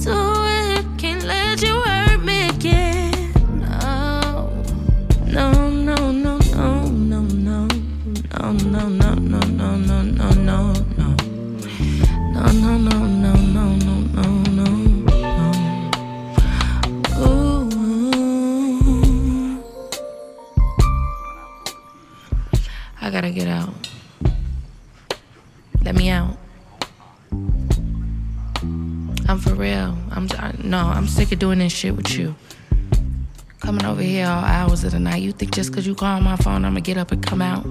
to doing this shit with you. Coming over here all hours of the night. You think just cause you call my phone, I'ma get up and come out?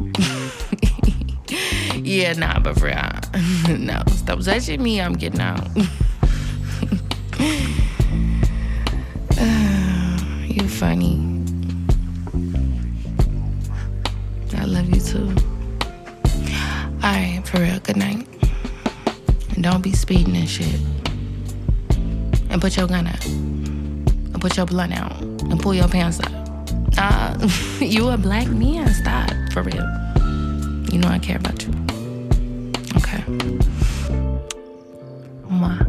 yeah, nah, but for real, no. Stop touching me. I'm getting out. you funny. I love you too. Alright, for real, good night. And don't be speeding and shit. And put your gun out. And put your blunt out. And pull your pants up. Uh, you a black man. Stop, for real. You know I care about you. Okay. Mwah.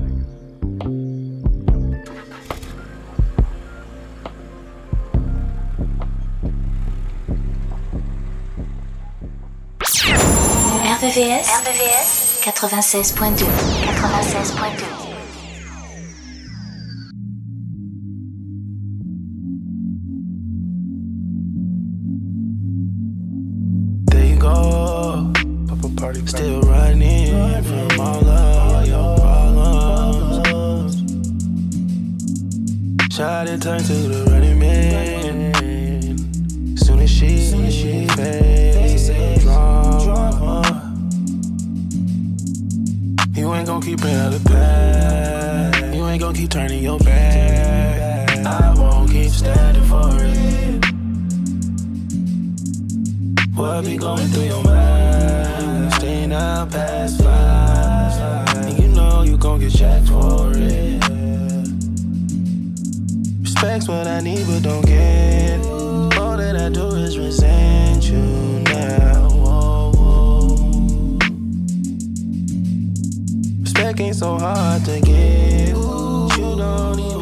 RVVS 96.2. 96.2. she, soon as she faced drama. You ain't gon' keep it out of past. You ain't gon' keep turning your back. I won't keep standing for it. What be going through your mind? Staying out past five. And you know you gon' get checked for it. Respect's what I need, but don't get. Ain't so hard to get. You don't even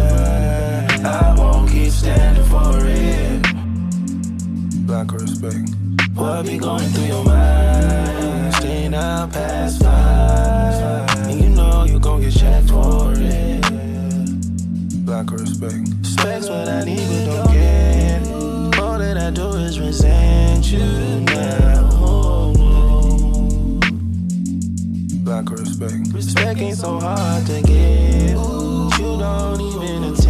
it. I won't keep standing for it. Lack of respect. What be going through your mind? Staying out past five. And you know you gon' get checked for it. Lack of respect. Specs what I need but don't get. All that I do is resent you now. Lack of respect. Respect ain't so hard to get. You don't even attend.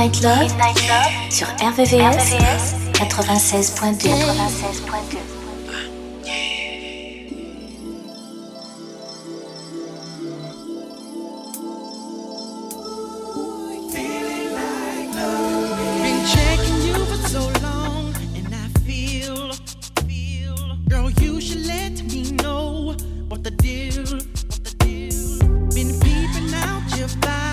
Midnight Love, Midnight Love sur RVVS, RVVS 96.2. 96.2. What the deal? Been peeping out your.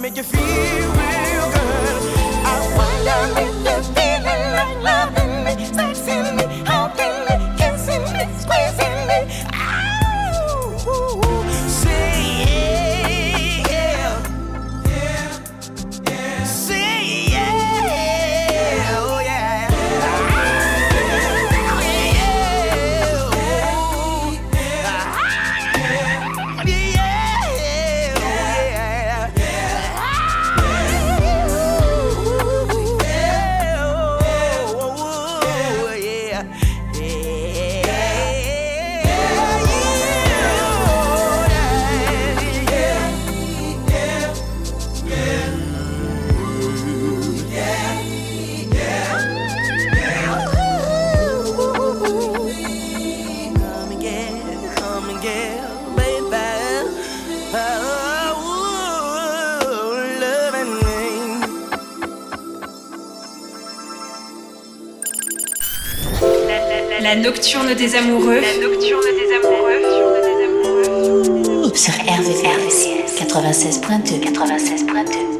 Make you feel nocturne des amoureux. La nocturne des amoureux. Sur RVVS 96.2 96.2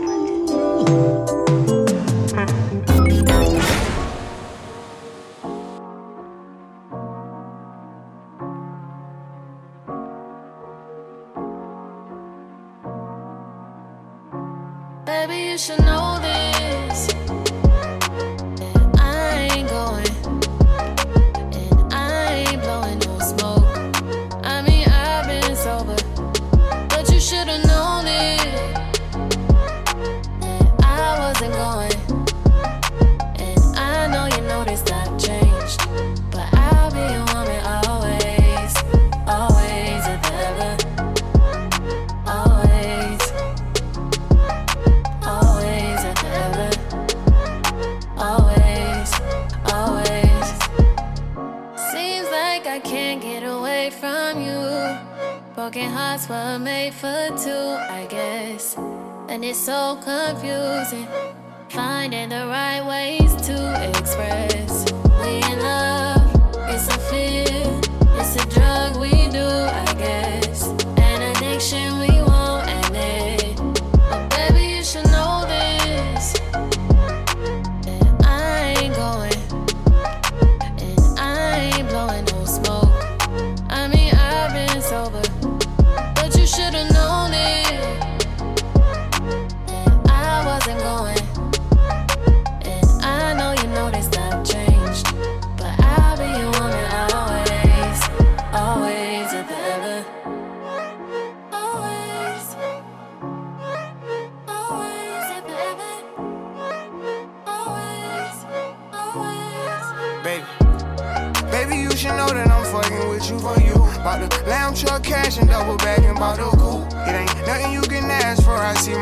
Baby, you should know this. Broken hearts were made for two, I guess. And it's so confusing. Finding the right ways to express. We in love, it's a fear. It's a drug we do, I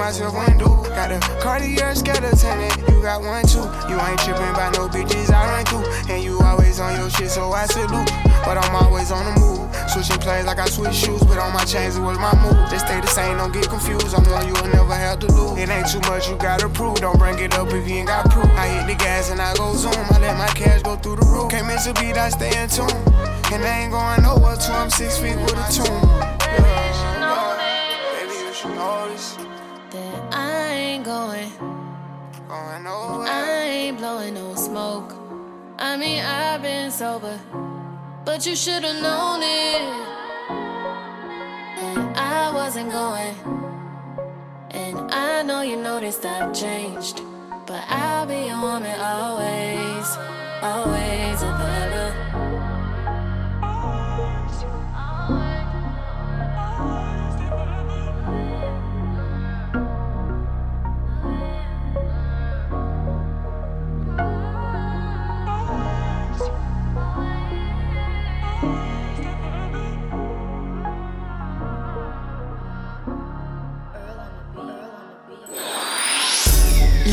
myself undo. Got the Cartier skeleton and you got one too. You ain't tripping by no bitches I run through. And you always on your shit, so I salute. But I'm always on the move. Switching plays like I switch shoes, but on my chains it was my move. They stay the same, don't get confused. I'm one you will never have to lose. It ain't too much you gotta prove. Don't bring it up if you ain't got proof. I hit the gas and I go zoom. I let my cash go through the roof. Can't miss a beat, I stay in tune. And I ain't going nowhere till I'm six feet with a tune. Yeah, Baby, you should know this. That I ain't going, Going nowhere. I ain't blowing no smoke. I mean, I've been sober, but you should've known it. That I wasn't going, and I know you noticed I've changed, but I'll be your woman always, always and ever.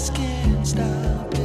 RVVS,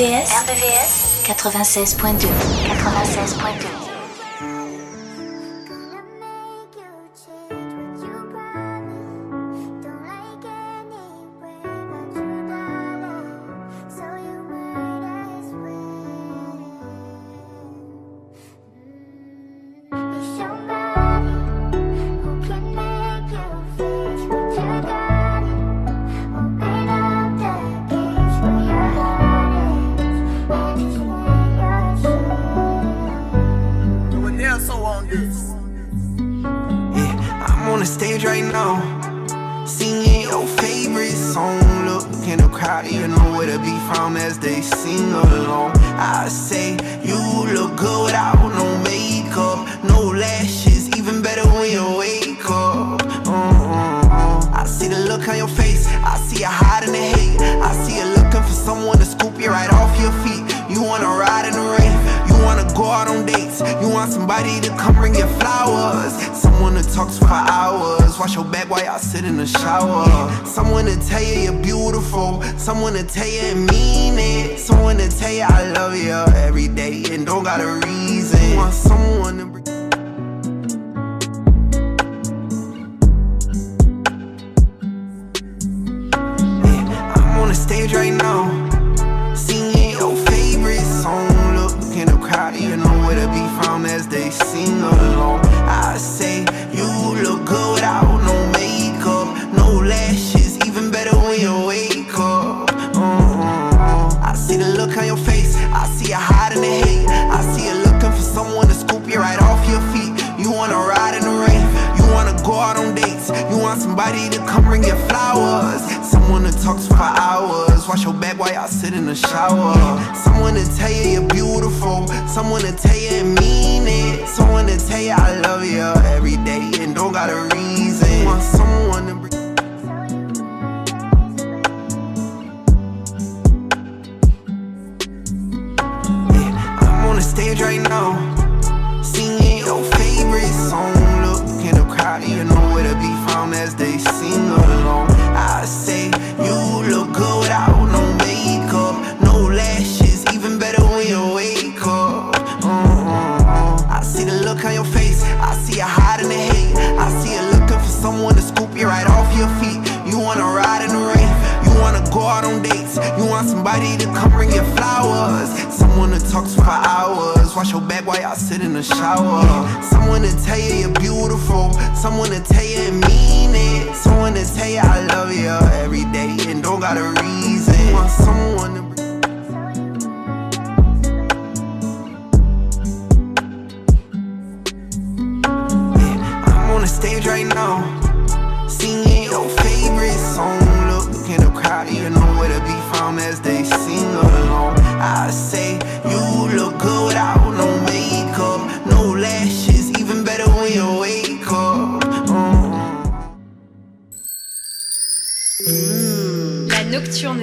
RVVS 96.2 96.2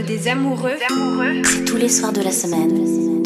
des amoureux, c'est tous les soirs de la semaine,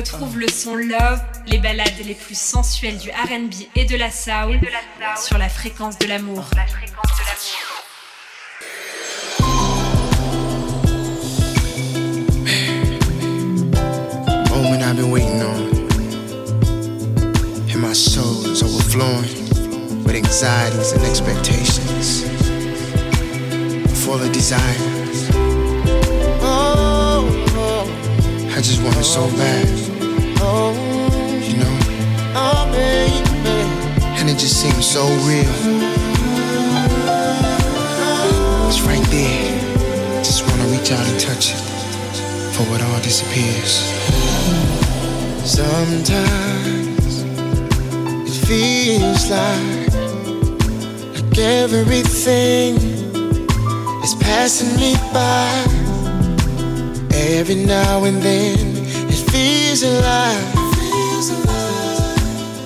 retrouve le son Love, les balades les plus sensuelles du RB et de la soul sur la fréquence de l'amour. Desire. Oh. I just want it so. You know? Oh, baby. And it just seems so real. It's right there. Just wanna reach out and touch it before it all disappears. Sometimes it feels like, like everything is passing me by. Every now and then feels alive.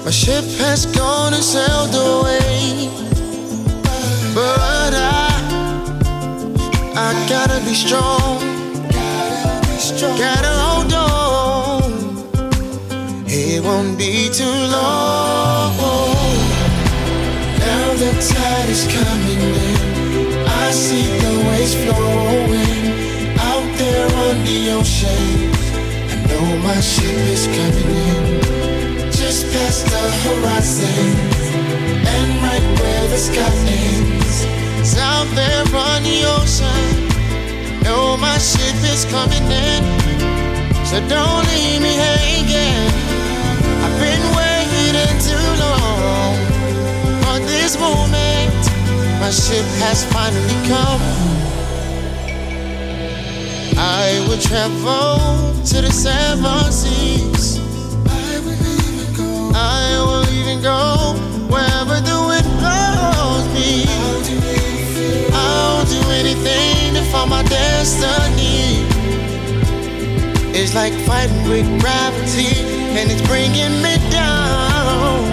My ship has gone and sailed away, but I, I gotta be strong. Gotta hold on. It won't be too long. Now the tide is coming in. I see the waves flowing out there on the ocean. My ship is coming in. Just past the horizon. And right where the sky ends. It's out there on the ocean. Know my ship is coming in, so don't leave me hanging. I've been waiting too long for this moment. My ship has finally come. I will travel to the seven seas. I will even go. I will even go wherever the wind blows me. I'll do anything to find my destiny. It's like fighting with gravity, and it's bringing me down.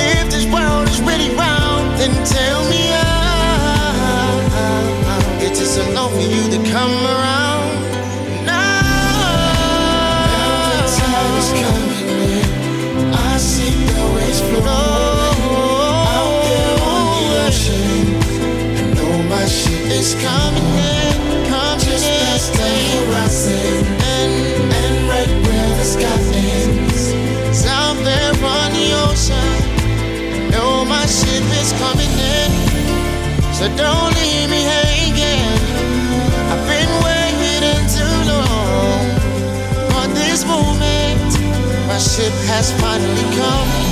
If this world is really round, then tell me how. It's enough for you to come around. Now, the is coming in. I see the waves flow out there on the ocean. I know my ship is coming in, Just. Past the horizon, and and right where the sky ends, it's out there on the ocean. I know my ship is coming in, so don't ship has finally come.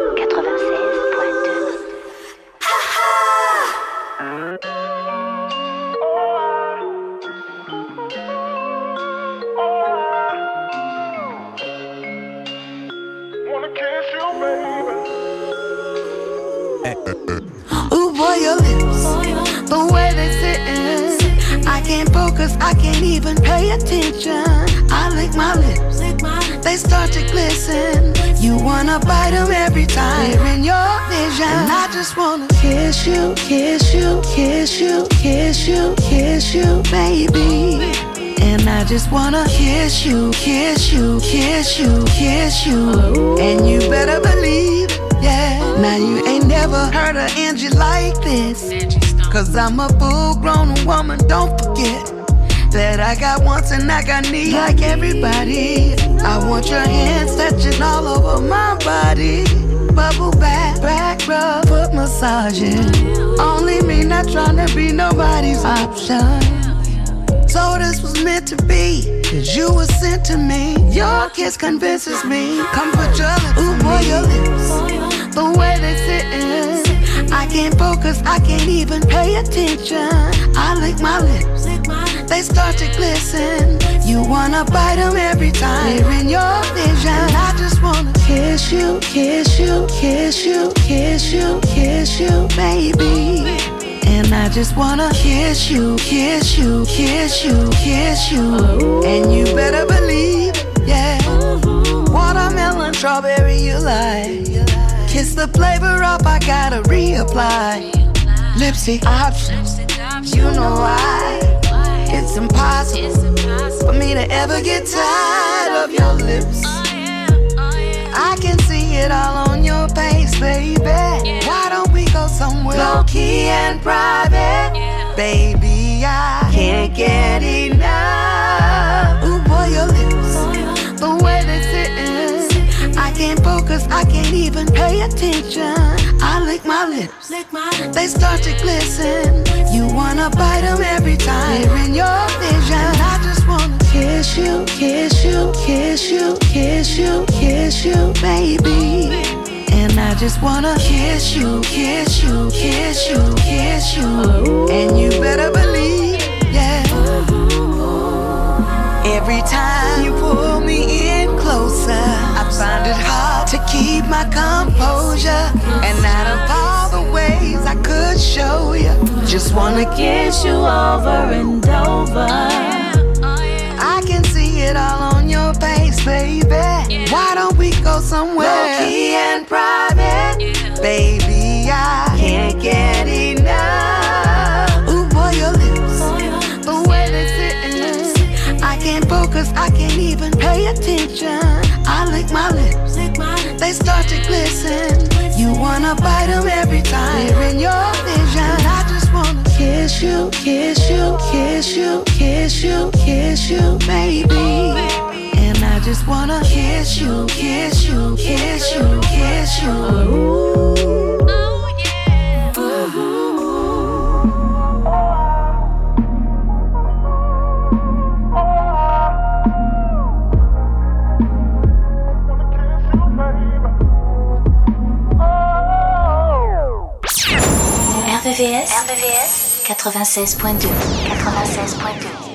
kiss you, kiss you, kiss you, kiss you. And you better believe, yeah. Now you ain't never heard of Angie like this. Cause I'm a full grown woman, don't forget that I got wants and I got needs like everybody. I want your hands touching all over my body. Bubble bath, back rub, foot massaging. Only me, not trying to be nobody's option. So this was sent to me. Your kiss convinces me. Come put your lips Ooh, boy, your lips. The way they sitting. I can't focus, I can't even pay attention. I lick my lips they start to glisten. You wanna bite them every time they're in your vision. And I just wanna kiss you, kiss you, kiss you, kiss you, kiss you, baby. And I just wanna kiss you, kiss you, kiss you, kiss you. And you better believe, yeah. Watermelon, strawberry, you like. Kiss the flavor up, I gotta reapply. Lipstick options, you know why. It's impossible, for me to ever get tired of your lips. I can see it all on your face, baby. Why don't we go somewhere low key and private? Baby, I can't get enough. Ooh, boy, your lips, the way they sitting. I can't focus, I can't even pay attention. I lick my lips, they start to glisten. You wanna bite them every time they're in your vision. I just wanna kiss you, kiss you, kiss you, kiss you, kiss you, baby. And I just wanna kiss you, kiss you, kiss you, kiss you. And you better believe, yeah. Every time you pull me in closer, I find it hard to keep my composure. And out of all the ways I could show you, just wanna kiss you over and over. I can see it all on your face, baby. Why don't we go somewhere low key and private, baby? I can't get enough. Ooh, boy, your lips, the way they sitting. I can't focus, I can't even pay attention. I lick my lips, they start to glisten. You wanna bite them every time they're in your vision. I just wanna kiss you, kiss you, kiss you, kiss you, kiss you, baby. Oh, and I just wanna kiss you, kiss you, kiss you, kiss you. Ooh. RVVS, RVVS 96.2 96.2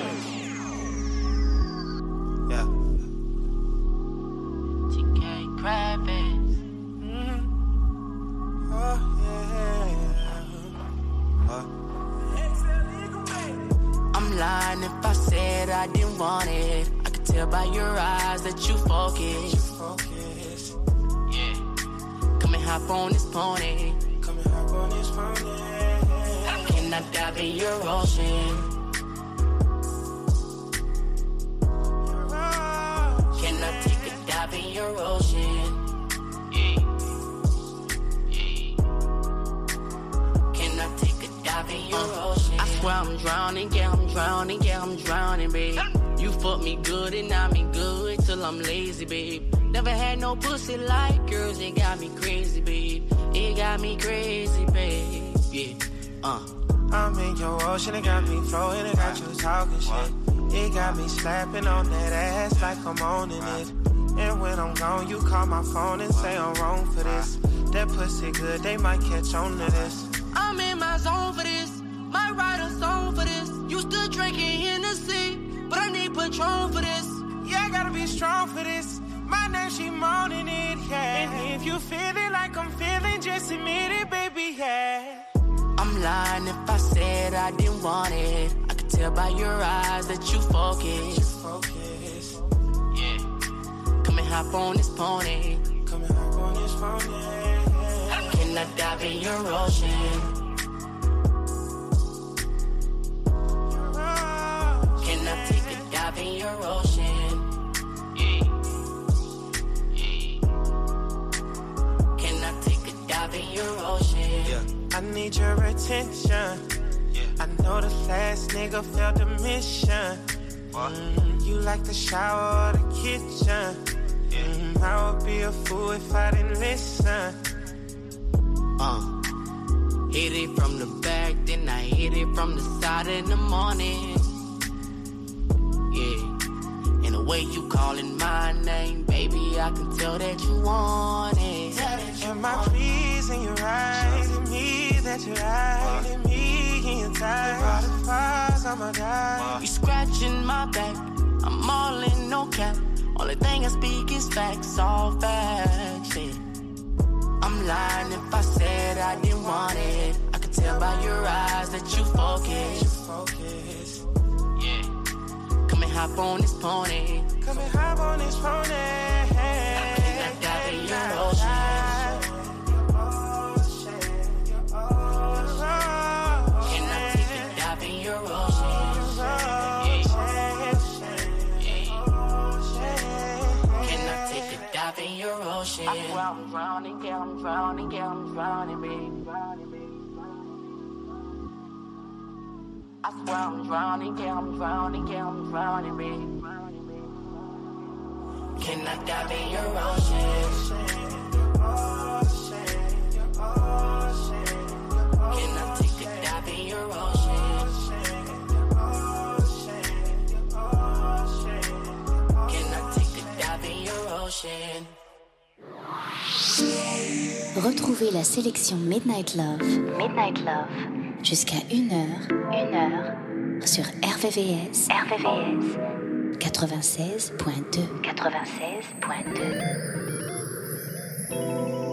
this pony. Come and hop on this phone, yeah. Can I dive in your ocean? Can I take a dive in your ocean? Yeah. Yeah. Can I take a dive in your ocean? Yeah. I need your attention. Yeah. I know the last nigga failed the mission. Mm, you like the shower or the kitchen. I would be a fool if I didn't listen. Uh. Hit it from the back, then I hit it from the side in the morning. Yeah. And the way you calling my name, baby, I can tell that you want it. Am I pleasing you right? To me that you're right. To me in time. Butterflies, I'ma die. You scratching my back, I'm all in no cap. Only thing I speak is facts, all facts. Yeah. I'm lying if I said I didn't want it. I could tell by your eyes that you focus. Yeah. Come and hop on this pony. Come and hop on this phone. I'm drowning, girl, I'm drowning, girl, I'm drowning, baby. I swear I'm drowning, girl, I'm drowning, girl, I'm drowning, baby. Can I dive in your ocean? Can I take a dive in your ocean? Can I take a in your ocean? Retrouvez la sélection Midnight Love, jusqu'à 1h, 1h, sur RVVS, RVVS, 96.2, 96.2.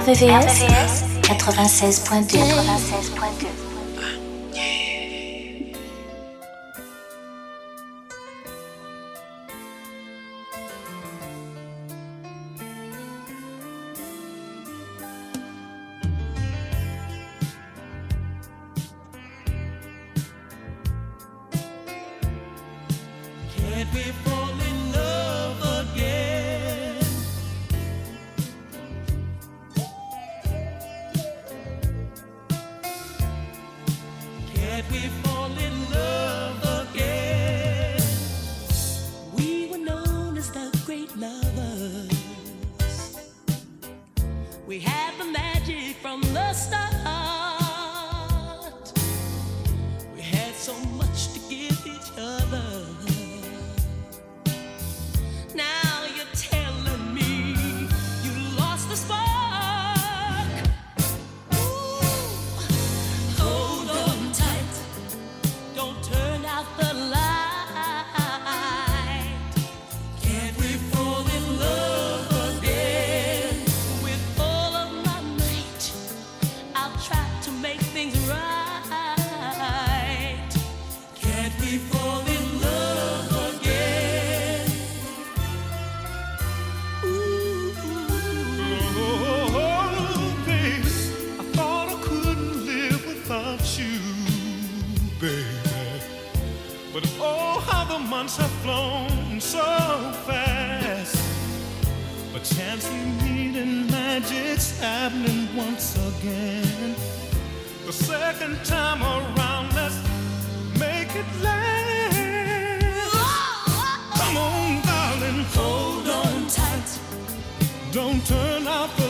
RVVS 96.2 96 Months have flown so fast. But chance we meet and magic's happening once again. The second time around, let's make it last. Come on, darling, hold on tight. Don't turn out the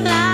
light.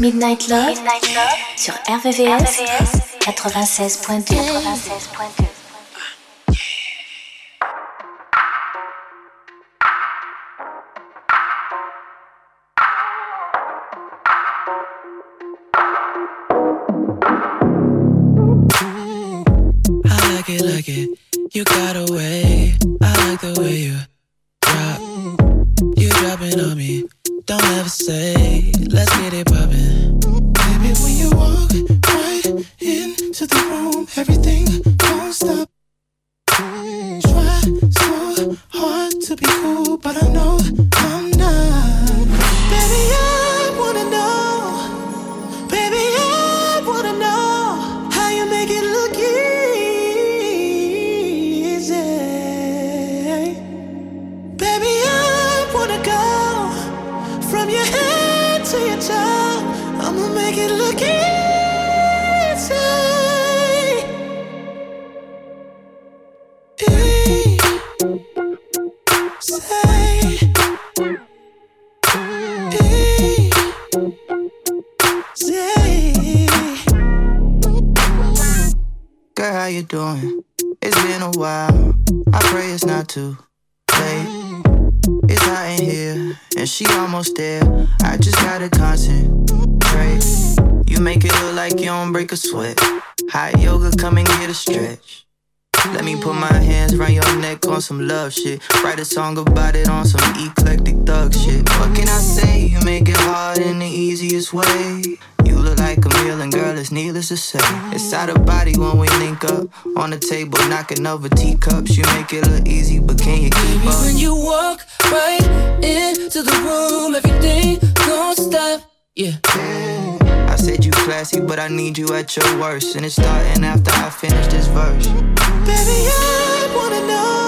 Midnight Love, Midnight Love sur RVVS, RVVS 96.2. 96.2. You gotta on some love shit. Write a song about it on some eclectic thug shit. What can I say? You make it hard in the easiest way. You look like a meal, and girl, it's needless to say. It's out of body when we link up. On the table, knocking over teacups. You make it look easy, but can you keep up? When you walk right into the room, everything gon' stop. Yeah. I said you classy, but I need you at your worst. And it's starting after I finish this verse. Baby, I wanna know.